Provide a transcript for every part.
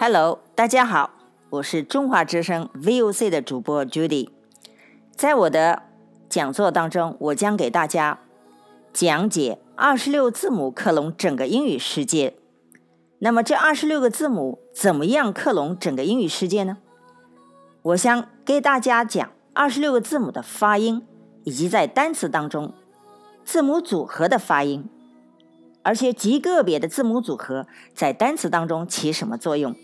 Hello，大家好，我是中华之声 VOC 的主播 Judy。在我的讲座当中，我将给大家讲解二十六字母克隆整个英语世界。那么这二十六个字母怎么样克隆整个英语世界呢？我想给大家讲二十六个字母的发音，以及在单词当中字母组合的发音，而且极个别的字母组合在单词当中起什么作用？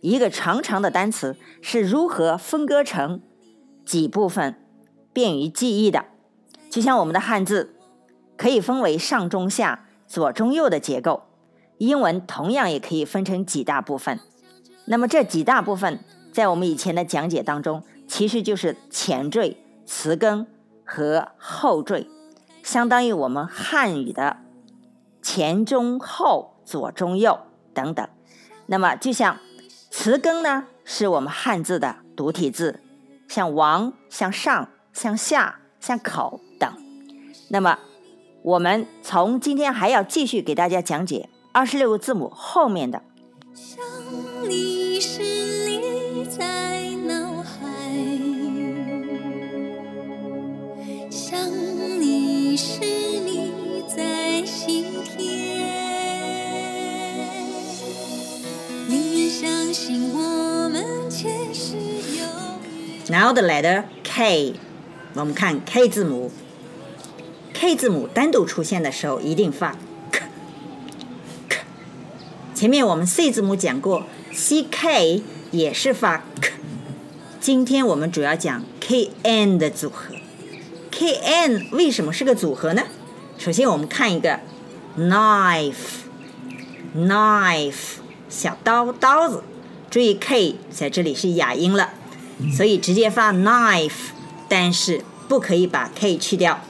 一个长长的单词是如何分割成几部分，便于记忆的？就像我们的汉字可以分为上中下、左中右的结构，英文同样也可以分成几大部分。那么这几大部分，在我们以前的讲解当中，其实就是前缀、词根和后缀，相当于我们汉语的前中后、左中右等等。那么就像。词根呢，是我们汉字的独体字，像王、像上、像下、像口等。那么，我们从今天还要继续给大家讲解二十六个字母后面的。相信我们前世有 Now the letter K，我们看 K 字母。K 字母单独出现的时候一定发 k，k。前面我们 C 字母讲过，CK 也是发 k。今天我们主要讲 KN 的组合。KN 为什么是个组合呢？首先我们看一个 knife，knife 小刀刀子，注意 K 在这里是哑音了。所以直接发 knife，但是不可以把 k 去掉。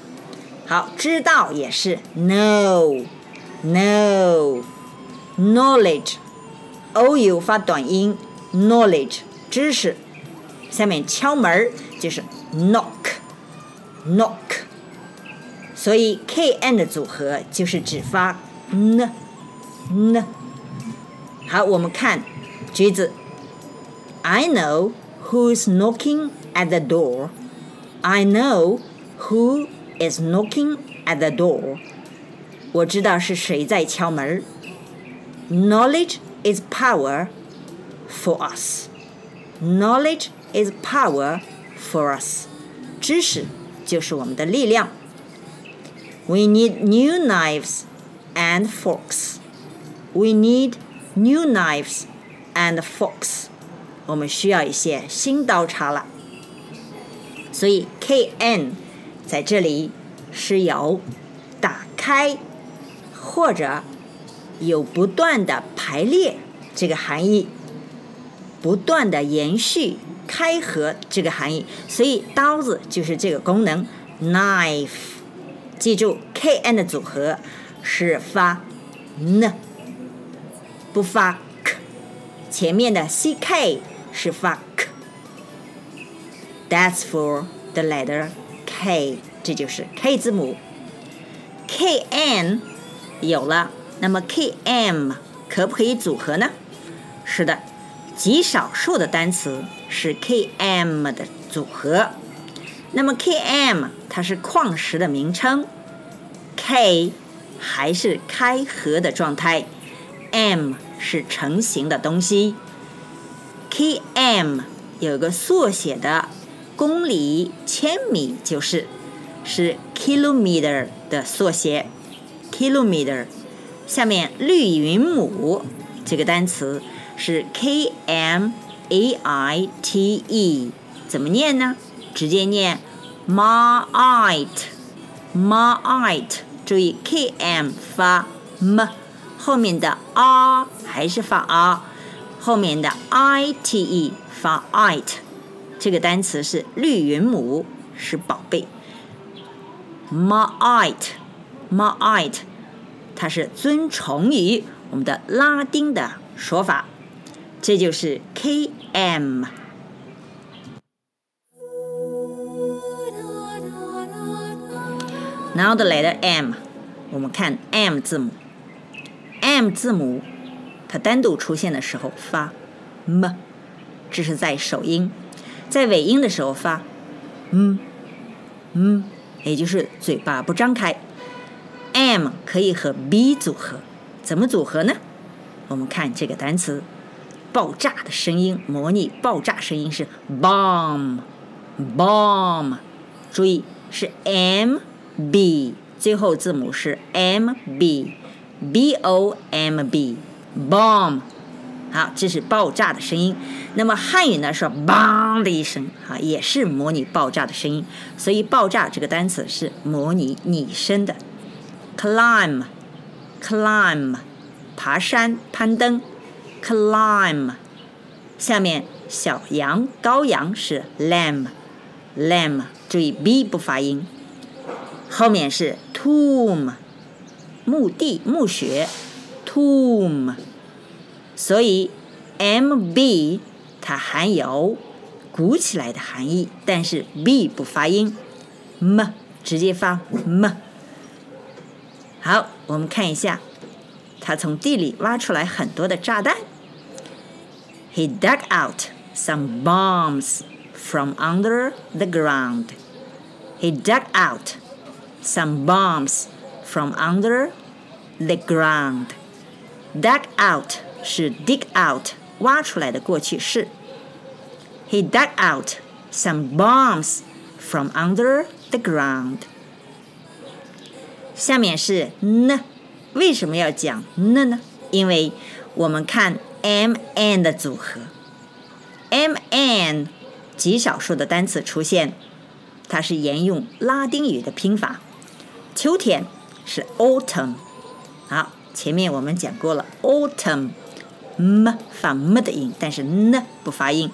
好，知道也是 know，know，knowledge，ou 发短音 knowledge 知识。下面敲门就是 knock，knock。所以 kn 的组合就是只发 n，n。好，我们看句子，I know。Who's knocking at the door? I know who is knocking at the door. 我知道是谁在敲门。Knowledge is power for us. Knowledge is power for us. 知识就是我们的力量。We need new knives and forks. We need new knives and forks. 我们需要一些新刀叉了，所以 K N 在这里是有打开或者有不断的排列这个含义，不断的延续开合这个含义，所以刀子就是这个功能 knife。记住 K N 的组合是发 n 不发前面的 C K。是发 k。That's for the letter K，这就是 K 字母。KN 有了，那么 KM 可不可以组合呢？是的，极少数的单词是 KM 的组合。那么 KM 它是矿石的名称，K 还是开合的状态，M 是成型的东西。km 有个缩写的公里、千米，就是是 kilometer 的缩写，kilometer。下面绿云母这个单词是 kmaite，怎么念呢？直接念 maite，maite。注意 km 发 m，后面的 r 还是发 r。后面的 i t e 发 it，这个单词是绿云母，是宝贝。maite，maite，它是尊崇于我们的拉丁的说法，这就是 k m。Now the letter m，我们看 m 字母，m 字母。它单独出现的时候发 m，这是在首音，在尾音的时候发嗯嗯，也就是嘴巴不张开。m 可以和 b 组合，怎么组合呢？我们看这个单词，爆炸的声音，模拟爆炸声音是 bomb，bomb，注意是 m b，最后字母是 M B b o m b，bomb。好，这是爆炸的声音。那么汉语呢是 bang 的一声，啊，也是模拟爆炸的声音。所以爆炸这个单词是模拟拟声的。climb，climb，爬山、攀登。climb，下面小羊、羔羊是 lamb，lamb，注意 b 不发音。后面是 tomb，墓地、墓穴，tomb。所以，m b 它含有鼓起来的含义，但是 b 不发音，m 直接发 m。好，我们看一下，他从地里挖出来很多的炸弹。He dug out some bombs from under the ground. He dug out some bombs from under the ground. Dug out 是 dig out 挖出来的过去式。He dug out some bombs from under the ground. 下面是 n，为什么要讲 n 呢？因为我们看 m n 的组合，m n 极少数的单词出现，它是沿用拉丁语的拼法。秋天是 autumn， 好，前面我们讲过了 autumn。m 发 m 的音，但是 n 不发音。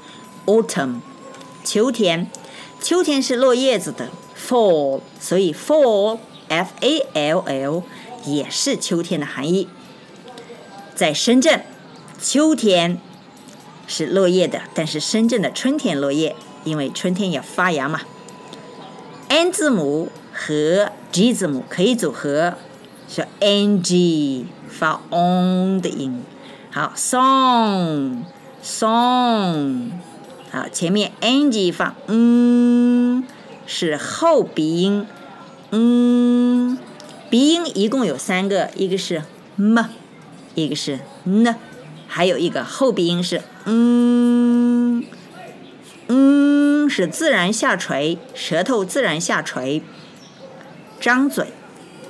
autumn，秋天，秋天是落叶子的 fall，所以 fall，f a l l 也是秋天的含义。在深圳，秋天是落叶的，但是深圳的春天落叶，因为春天要发芽嘛。n 字母和 g 字母可以组合，是 n g 发 on 的音。好，song，song，好，前面 ng 放，嗯，是后鼻音，嗯，鼻音一共有三个，一个是 m，一个是 n，还有一个后鼻音是，嗯，嗯，是自然下垂，舌头自然下垂，张嘴，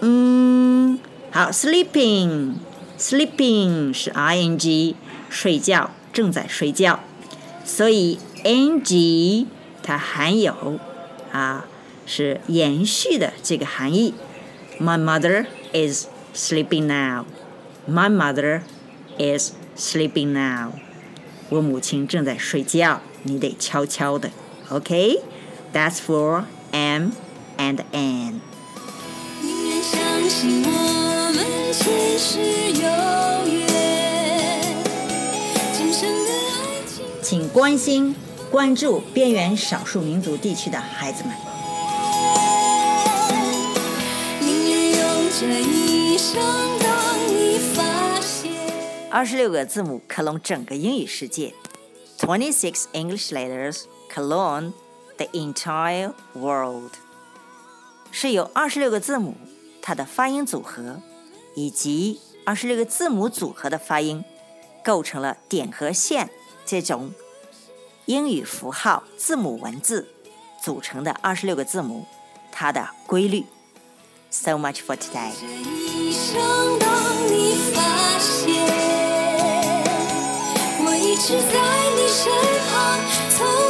嗯，好，sleeping。Sleeping 是 ing，睡觉，正在睡觉，所以 ng 它含有啊是延续的这个含义。My mother is sleeping now. My mother is sleeping now. 我母亲正在睡觉，你得悄悄的。OK，That's for M and N. 请关心、关注边缘少数民族地区的孩子们。二十六个字母克隆整个英语世界，Twenty-six English letters clone the entire world，是由二十六个字母它的发音组合。以及二十六个字母组合的发音，构成了点和线这种英语符号字母文字组成的二十六个字母，它的规律。So much for today。我一直在你身旁。从